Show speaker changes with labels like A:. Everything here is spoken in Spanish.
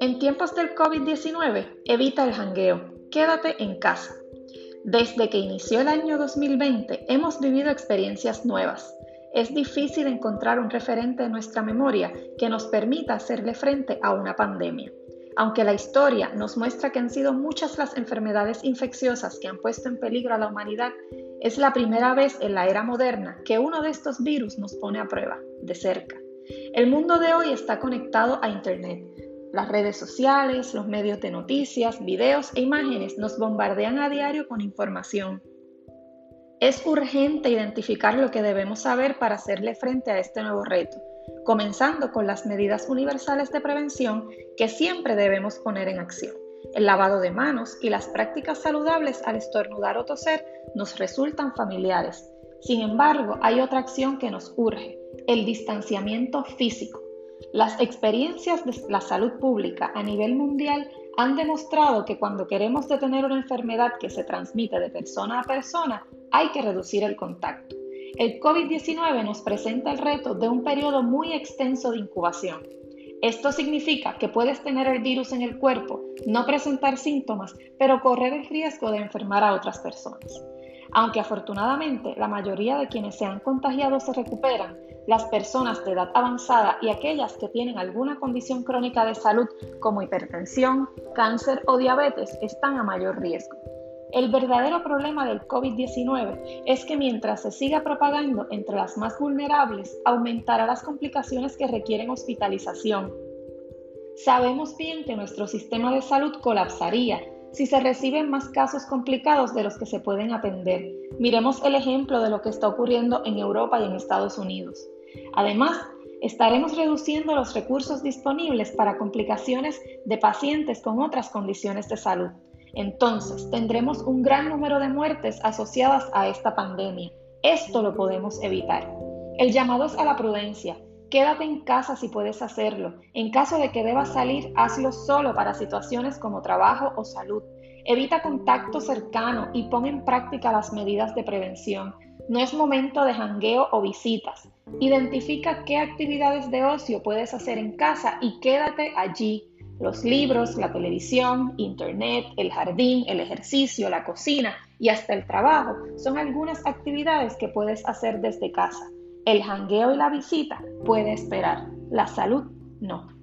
A: En tiempos del COVID-19, evita el jangueo. Quédate en casa. Desde que inició el año 2020, hemos vivido experiencias nuevas. Es difícil encontrar un referente en nuestra memoria que nos permita hacerle frente a una pandemia. Aunque la historia nos muestra que han sido muchas las enfermedades infecciosas que han puesto en peligro a la humanidad, es la primera vez en la era moderna que uno de estos virus nos pone a prueba, de cerca. El mundo de hoy está conectado a Internet. Las redes sociales, los medios de noticias, videos e imágenes nos bombardean a diario con información. Es urgente identificar lo que debemos saber para hacerle frente a este nuevo reto, comenzando con las medidas universales de prevención que siempre debemos poner en acción. El lavado de manos y las prácticas saludables al estornudar o toser nos resultan familiares. Sin embargo, hay otra acción que nos urge, el distanciamiento físico. Las experiencias de la salud pública a nivel mundial han demostrado que cuando queremos detener una enfermedad que se transmite de persona a persona, hay que reducir el contacto. El COVID-19 nos presenta el reto de un periodo muy extenso de incubación. Esto significa que puedes tener el virus en el cuerpo, no presentar síntomas, pero correr el riesgo de enfermar a otras personas. Aunque afortunadamente la mayoría de quienes se han contagiado se recuperan, las personas de edad avanzada y aquellas que tienen alguna condición crónica de salud como hipertensión, cáncer o diabetes están a mayor riesgo. El verdadero problema del COVID-19 es que mientras se siga propagando entre las más vulnerables, aumentará las complicaciones que requieren hospitalización. Sabemos bien que nuestro sistema de salud colapsaría si se reciben más casos complicados de los que se pueden atender. Miremos el ejemplo de lo que está ocurriendo en Europa y en Estados Unidos. Además, estaremos reduciendo los recursos disponibles para complicaciones de pacientes con otras condiciones de salud. Entonces, tendremos un gran número de muertes asociadas a esta pandemia. Esto lo podemos evitar. El llamado es a la prudencia. Quédate en casa si puedes hacerlo. En caso de que debas salir, hazlo solo para situaciones como trabajo o salud. Evita contacto cercano y pon en práctica las medidas de prevención. No es momento de jangueo o visitas. Identifica qué actividades de ocio puedes hacer en casa y quédate allí. Los libros, la televisión, internet, el jardín, el ejercicio, la cocina y hasta el trabajo son algunas actividades que puedes hacer desde casa. El jangueo y la visita puede esperar, la salud no.